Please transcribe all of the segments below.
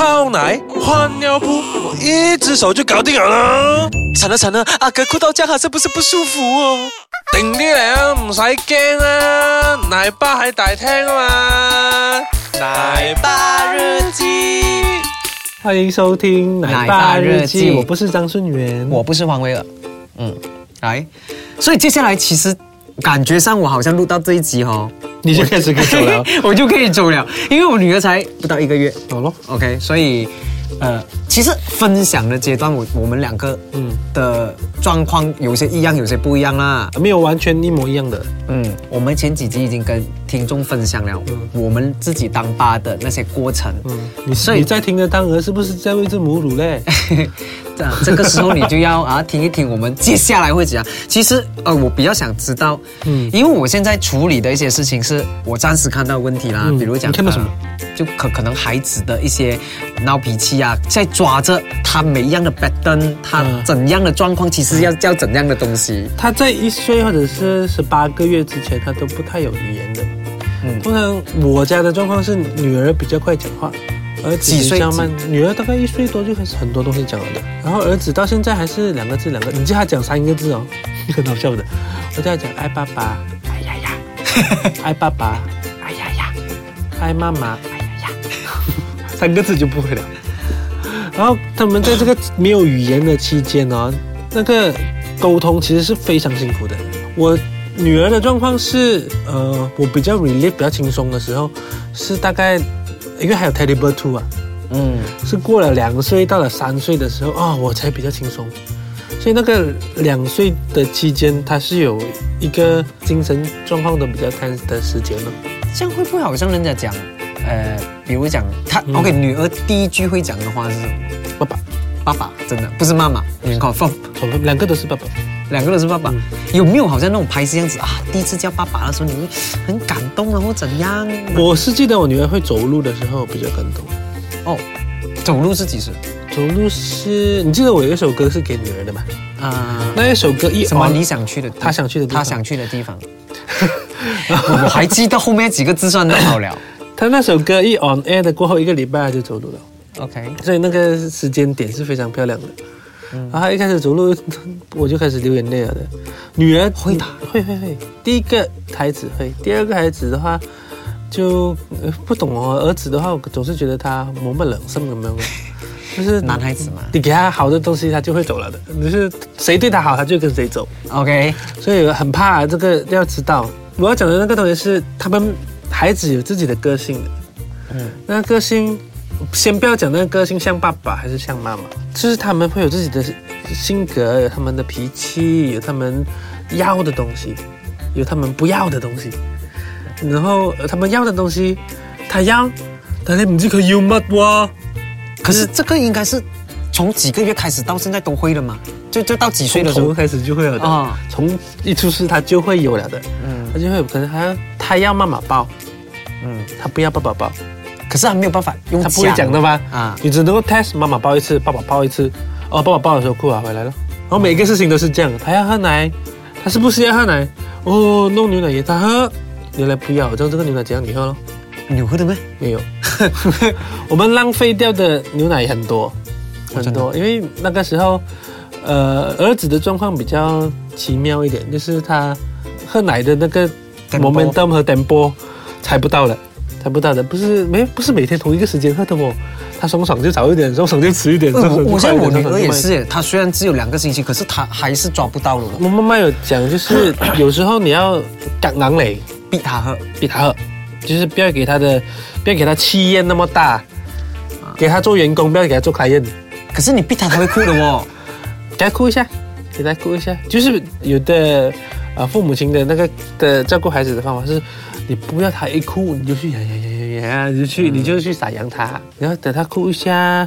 泡奶、换尿布，我一只手就搞定了呢。惨了惨了，阿哥哭到这样，是不是不舒服哦？定啲嚟啊，唔使驚啊，奶爸喺大廳啊嘛。奶爸日記，欢迎收听《奶奶爸日记我不是张顺元，我不是黄威尔，嗯，来，所以接下来其实感觉上我好像录到这一集哦，你就开始可以走了，我就可以走了，因为我女儿才不到一个月。走咯。，OK，所以呃，其实分享的阶段，我我们两个嗯。的状况有些一样，有些不一样啦。没有完全一模一样的，嗯，我们前几集已经跟听众分享了我们自己当爸的那些过程，嗯，你所以你在听的当儿是不是在喂这母乳嘞？这个时候你就要啊听一听我们接下来会怎样。其实呃，我比较想知道，嗯，因为我现在处理的一些事情是我暂时看到问题啦，嗯比如讲到什么呃就可可能孩子的一些闹脾气啊，在抓着他每一样的 pattern，他嗯怎样的状况，其实要叫怎样的东西。他在一岁或者是十八个月之前，他都不太有语言的。嗯通常我家的状况是女儿比较快讲话，儿子几岁比较慢。女儿大概一岁多就开始很多东西讲了的，然后儿子到现在还是两个字两个，你叫他讲三个字哦，很好笑的。我叫他讲爱爸爸，哎呀呀，爱爸爸，哎呀呀，爱妈妈，哎呀呀，三个字就不会了。然后他们在这个没有语言的期间呢、那个沟通其实是非常辛苦的。我女儿的状况是，呃，我比较 relief 比较轻松的时候，是大概因为还有 Teddy Two 啊，嗯，是过了两岁到了三岁的时候啊、我才比较轻松。所以那个两岁的期间，他是有一个精神状况都比较 tense 的时间了。这样会不会好像人家讲，呃，比如讲他、嗯 OK，女儿第一句会讲的话是什么？爸爸，爸爸，真的不是妈妈，你 confirm。两个都是爸爸。两个都是爸爸，有没有好像那种拍戏这样子啊？第一次叫爸爸的时候，你会很感动啊，或怎样？我是记得我女儿会走路的时候比较感动。哦，走路是几岁？走路是你记得我有一首歌是给女儿的吗？啊、那一首歌一什么你想去的？她想去的地方他想去的地方。我 我还记得后面几个字算得好了。他那首歌一 on air 的过后一个礼拜就走路了，OK，所以那个时间点是非常漂亮的。嗯然后他一开始走路，我就开始流眼泪了的。女儿会打，会会会。第一个孩子会，第二个孩子的话就、呃、不懂哦。儿子的话，我总是觉得他模么冷什么没有，就是男孩子嘛。你给他好的东西，他就会走了的。就是谁对他好，他就跟谁走。OK，所以很怕这个要知道。我要讲的那个东西是，他们孩子有自己的个性的。嗯，那个性，先不要讲那个个性像爸爸还是像妈妈，就是他们会有自己的性格，有他们的脾气，有他们要的东西，有他们不要的东西。然后呃他们要的东西，他要，但你唔知佢要乜喎。可是这个应该是从几个月开始到现在都会了嘛？就就到几岁的时候？开始就会有的，啊从一出世他就会有了的，嗯他就会有可能他要他要妈妈抱，嗯，他不要爸爸抱。可是他没有办法用他不会讲的吗？啊啊，你只能够 test 妈妈抱一次，爸爸抱一次。哦，爸爸抱的时候哭啊，回来了。然后每个事情都是这样，他要喝奶，他是不是要喝奶？哦，弄牛奶也他喝，牛奶不要，这样这个牛奶怎样你喝咯？你有喝的咩？没有，我们浪费掉的牛奶很多很多，因为那个时候，呃，儿子的状况比较奇妙一点，就是他喝奶的那个 momentum 和 tempo 猜不到了，猜不大的，不是没不是每天同一个时间喝的哦，他松爽就早一点，松爽就迟一点。我我像我女儿也是耶，她虽然只有两个星期，可是她还是抓不到了，我妈妈有讲，就是有时候你要赶狼嘞，逼她喝。逼他喝，就是不要给他的，不要给他气焰那么大，给他做员工，不要给他做开宴，可是你逼她，她会哭的哦。给他哭一下，给他哭一下。就是有的呃父母亲的那个的照顾孩子的方法是，你不要他一哭你就去呀呀呀呀呀，你就去、你就去撒养他，然后等他哭一下，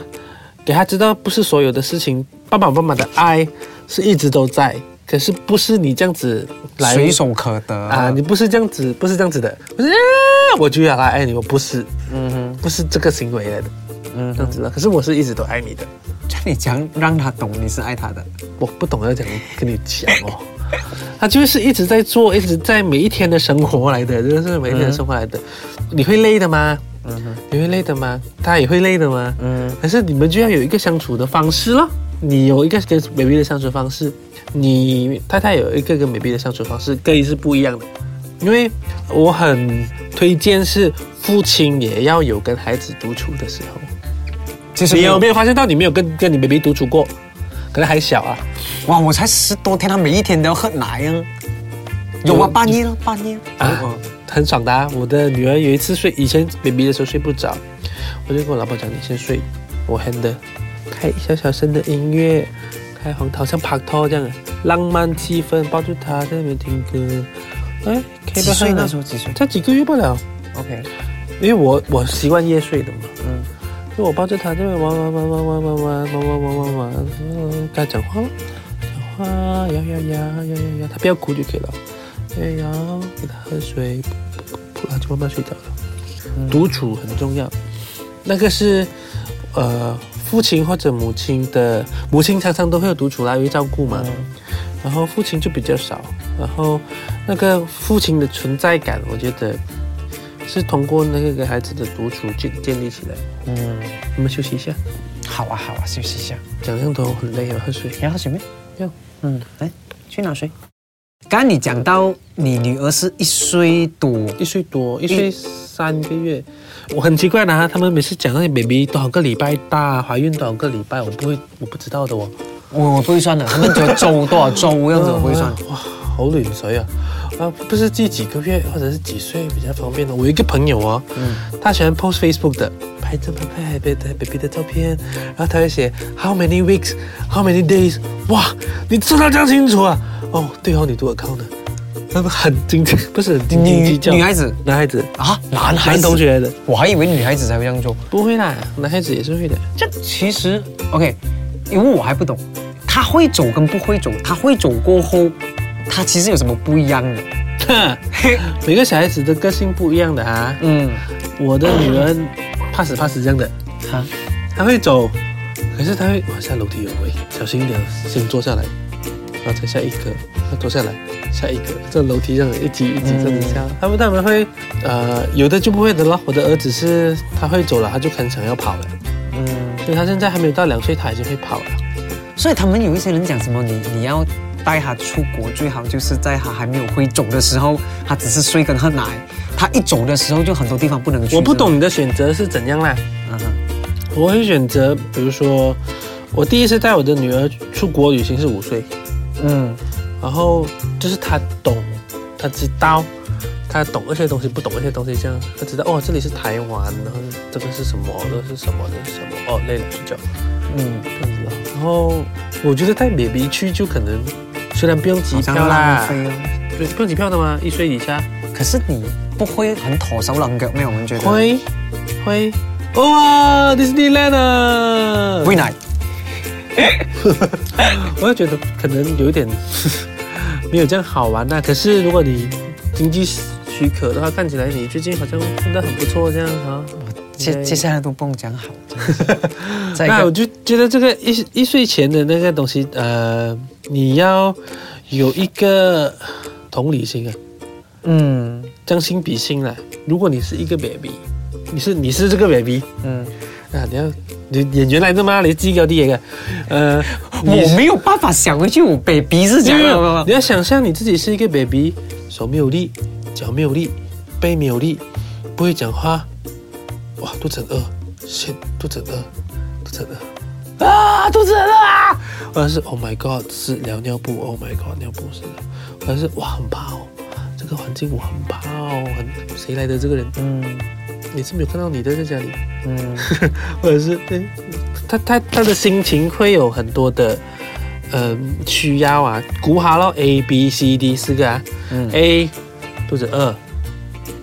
给他知道不是所有的事情，爸爸妈妈的爱是一直都在。可是不是你这样子来随手可得啊，你不是这样子，不是这样子的，不是、我就要来爱你，我不是，嗯哼，不是这个行为来的，嗯这样子的。可是我是一直都爱你的，叫你讲让他懂你是爱他的。我不懂要怎样跟你讲哦。他就是一直在做，一直在每一天的生活来的，就是每一天的生活来的。你会累的吗？你会累的吗？他也会累的吗？嗯可是你们就要有一个相处的方式咯。你有一个跟 baby 的相处方式，你太太有一个跟 baby 的相处方式，可以是不一样的。因为我很推荐是父亲也要有跟孩子独处的时候。其实你有没有发现到你没有跟跟你 baby 独处过？可能还小啊。哇，我才十多天，他每一天都要喝奶啊。有啊，半夜了，半夜啊，很爽的、啊。我的女儿有一次睡，以前 baby 的时候睡不着，我就跟我老婆讲：“你先睡，我 hand 的，开小小声的音乐，开黄桃像拍拖这样，浪漫气氛，抱住她在那边听歌。哎，可以不那时候几岁才几个月不了，？OK，因为我我习惯夜睡的嘛，就我抱着她这边玩玩玩玩玩玩玩玩玩玩玩玩，嗯跟她讲话了，讲话摇摇摇摇摇摇，他不要哭就可以了。摇摇，给他喝水，噗噗噗，她就慢慢睡着了。独处很重要，那个是呃父亲或者母亲的，母亲常常都会有独处啦，因为照顾嘛。然后父亲就比较少，然后那个父亲的存在感，我觉得是通过那个给孩子的独处建建立起来。嗯，我们休息一下，好啊好啊，休息一下。讲这样多很累啊，喝水。要喝水没？要。嗯，来去拿水。刚刚你讲到你女儿是一岁多，一岁多，一岁三个月，我很奇怪的啊，他们每次讲那些 baby 多少个礼拜大，怀孕多少个礼拜，我不会，我不知道的哦。我不会算的，他们觉得周多少周这样子我不会算。哇，好乱水啊！啊，不是记几个月或者是几岁比较方便的。我一个朋友哦，嗯他喜欢 post Facebook 的，拍照拍拍 baby 的照片，然后他会写 how many weeks, how many days。哇，你知道这样清楚啊？哦，对哦，你读 account 的，他们很精致，不是很斤斤计较。女孩子男孩子，啊，男孩男子同学来的，我还以为女孩子才会这样做。不会啦，男孩子也是会的。这其实 OK，因为我还不懂，他会走跟不会走，他会走过后，他其实有什么不一样的？哼每个小孩子的个性不一样的啊。嗯，我的女儿怕死怕死这样的，哈，她会走，可是她会哇下楼梯有位，小心一点，先坐下来，然后再下一格，再坐下来，下一格，这楼梯这样一级一级这样子下。他们他们会呃有的就不会的咯。我的儿子是他会走了，他就很想要跑了，嗯，所以他现在还没有到两岁，他已经会跑了。所以他们有一些人讲什么，你你要带他出国，最好就是在他还没有会走的时候，他只是睡跟喝奶，他一走的时候就很多地方不能去。我不懂你的选择是怎样啦。嗯。哼，我会选择，比如说，我第一次带我的女儿出国旅行是五岁，嗯。然后就是她懂，她知道，他懂一些东西，不懂一些东西，这样他知道哦，这里是台湾，然后这个是什么，这个是什么，这是什么，哦，累了睡觉，嗯，这样子后我觉得带 baby 去就可能，虽然不用机票啦。不不用机票的吗？一岁以下可是你不会很拖手冷脚没有？我们觉得会会，哇，Disneyland 啊！喂奶，我也觉得可能有一点没有这样好玩呐、可是如果你经济许可的话，看起来你最近好像混得很不错这样啊。接接下来都不用讲好。那我就觉得这个一一岁前的那个东西，呃，你要有一个同理心啊，嗯将心比心啦。如果你是一个 baby，你是你是这个 baby 嗯，啊，你要你演员来的吗？你自己高啲嘢嘅，呃，我没有办法想回去，我 baby 是讲没有的你要想象你自己是一个 baby，手没有力，脚没有力，背没有力，不会讲话，哇，肚子很饿，shit，肚子很饿，肚子很饿，啊，肚子很饿啊！或者是 Oh my God，是聊尿布，Oh my God，尿布是的，或者是哇，很怕哦，这个环境我很怕哦，很谁来的这个人？嗯。你是没有看到你的在家里，嗯。或者是嗯，他他他的心情会有很多的嗯需要啊，估好了 A B C D 四个啊、嗯。A 肚子饿，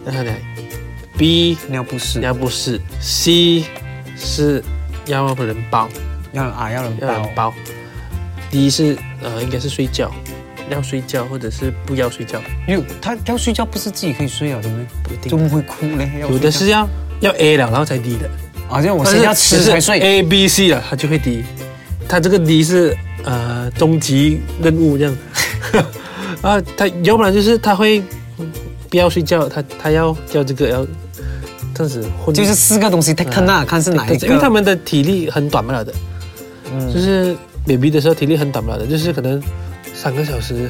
让他来；B 尿不湿尿不湿；C 是要人抱，要啊要人要人包，抱；D 是呃应该是睡觉，要睡觉或者是不要睡觉，因为他要睡觉不是自己可以睡啊，对不对？不一定怎么会哭呢？有的是要要 A 了，然后才 D 的。觉，好像我先要吃才睡。A B C 了，他就会 D。他这个 D 是呃终极任务这样。啊，他要不然就是他会嗯不要睡觉，他他要要这个要，这样子混，就是四个东西 take turn 啊，看是哪一个。因为他们的体力很短不了的，嗯就是 baby 的时候体力很短不了的，就是可能三个小时、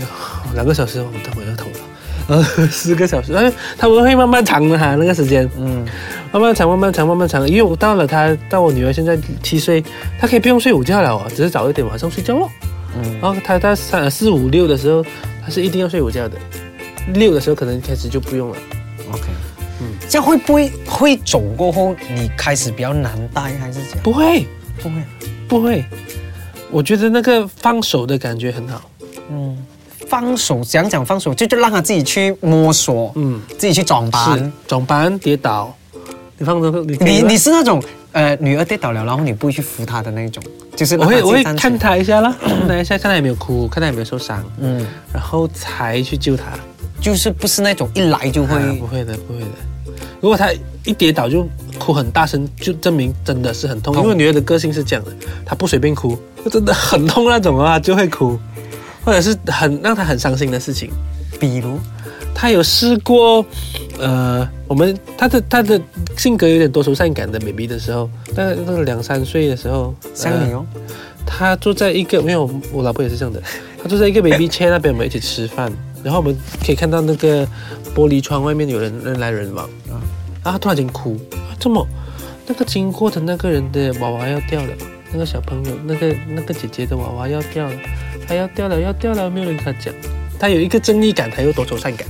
两个小时，我等会要痛了。呃，四个小时，但是他们会慢慢长的哈，那个时间，嗯，慢慢长，慢慢长，慢慢长。因为我到了他，到我女儿现在七岁，她可以不用睡午觉了哦，只是早一点晚上睡觉咯。嗯然后她到三四五六的时候，她是一定要睡午觉的，六的时候可能开始就不用了。OK，嗯，这样会不会会走过后你开始比较难带还是怎样？不会，不会，不会，我觉得那个放手的感觉很好。嗯，放手讲讲放手，就就让他自己去摸索，嗯，自己去装是扮。长班跌倒，你放手你你你是那种呃女儿跌倒了，然后你不会去扶她的那一种，就是我会我会看她，他一下啦，看他一下，看他有没有哭，看他有没有受伤，嗯，然后才去救他。就是不是那种一来就会啊不会的，不会的。如果他一跌倒就哭很大声，就证明真的是很痛。痛因为女儿的个性是这样的，她不随便哭，真的很痛那种啊，就会哭，或者是很让她很伤心的事情。比如她有试过，呃，我们她的她的性格有点多愁善感的 baby 的时候，大概那个两三岁的时候，像你哦，他坐在一个没有，我老婆也是这样的。她坐在一个 baby chair 那边，我们一起吃饭，然后我们可以看到那个玻璃窗外面有人人来人往。啊，然后他突然间哭，啊怎么那个经过的那个人的娃娃要掉了，那个小朋友那个那个姐姐的娃娃要掉了，他要掉了要掉了，没有人跟他讲，他有一个正义感，他又多愁善感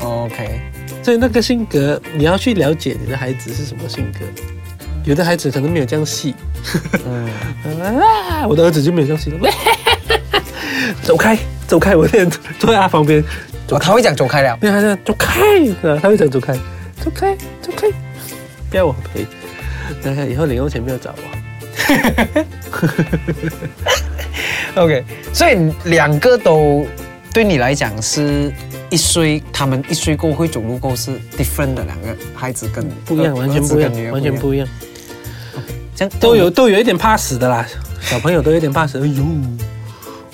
，，OK，所以那个性格你要去了解你的孩子是什么性格，有的孩子可能没有这样细。嗯，啊！我的儿子就没有这样细。了，走开，走开！我现在坐在他旁边，哦，他会讲走开了，因为他这样走开，啊，他会讲走开，走开，走开，不要我陪。那看以后零用钱不要找我。OK，所以两个都对你来讲是一岁，他们一岁过后会走路过是 different 的两个孩子跟不一样，完全不一样，完全。不一样，这样都有都有一点怕死的啦，小朋友都有点怕死。哎呦，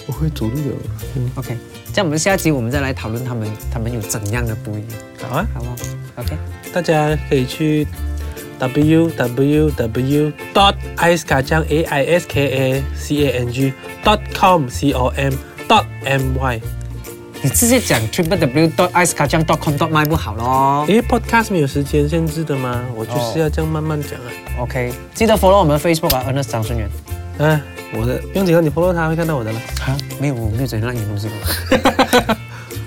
我会走路的，嗯，OK，这样我们下集我们再来讨论他们他们有怎样的不一样，好啊，好不好？OK，大家可以去 w w w dot ice kacang a i s k a c a n g dot com c o m dot m y。你直接讲 triple w dot ice k a c a n dot com dot my 不好咯。因为，podcast 没有时间限制的吗？我就是要这样慢慢讲啊。OK，记得 follow 我们 Facebook 啊，Ernest 张顺元。啊，我的不用紧张，你他会看到我的了。啊，没有，我没有怎样让你东西。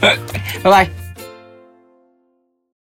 拜拜。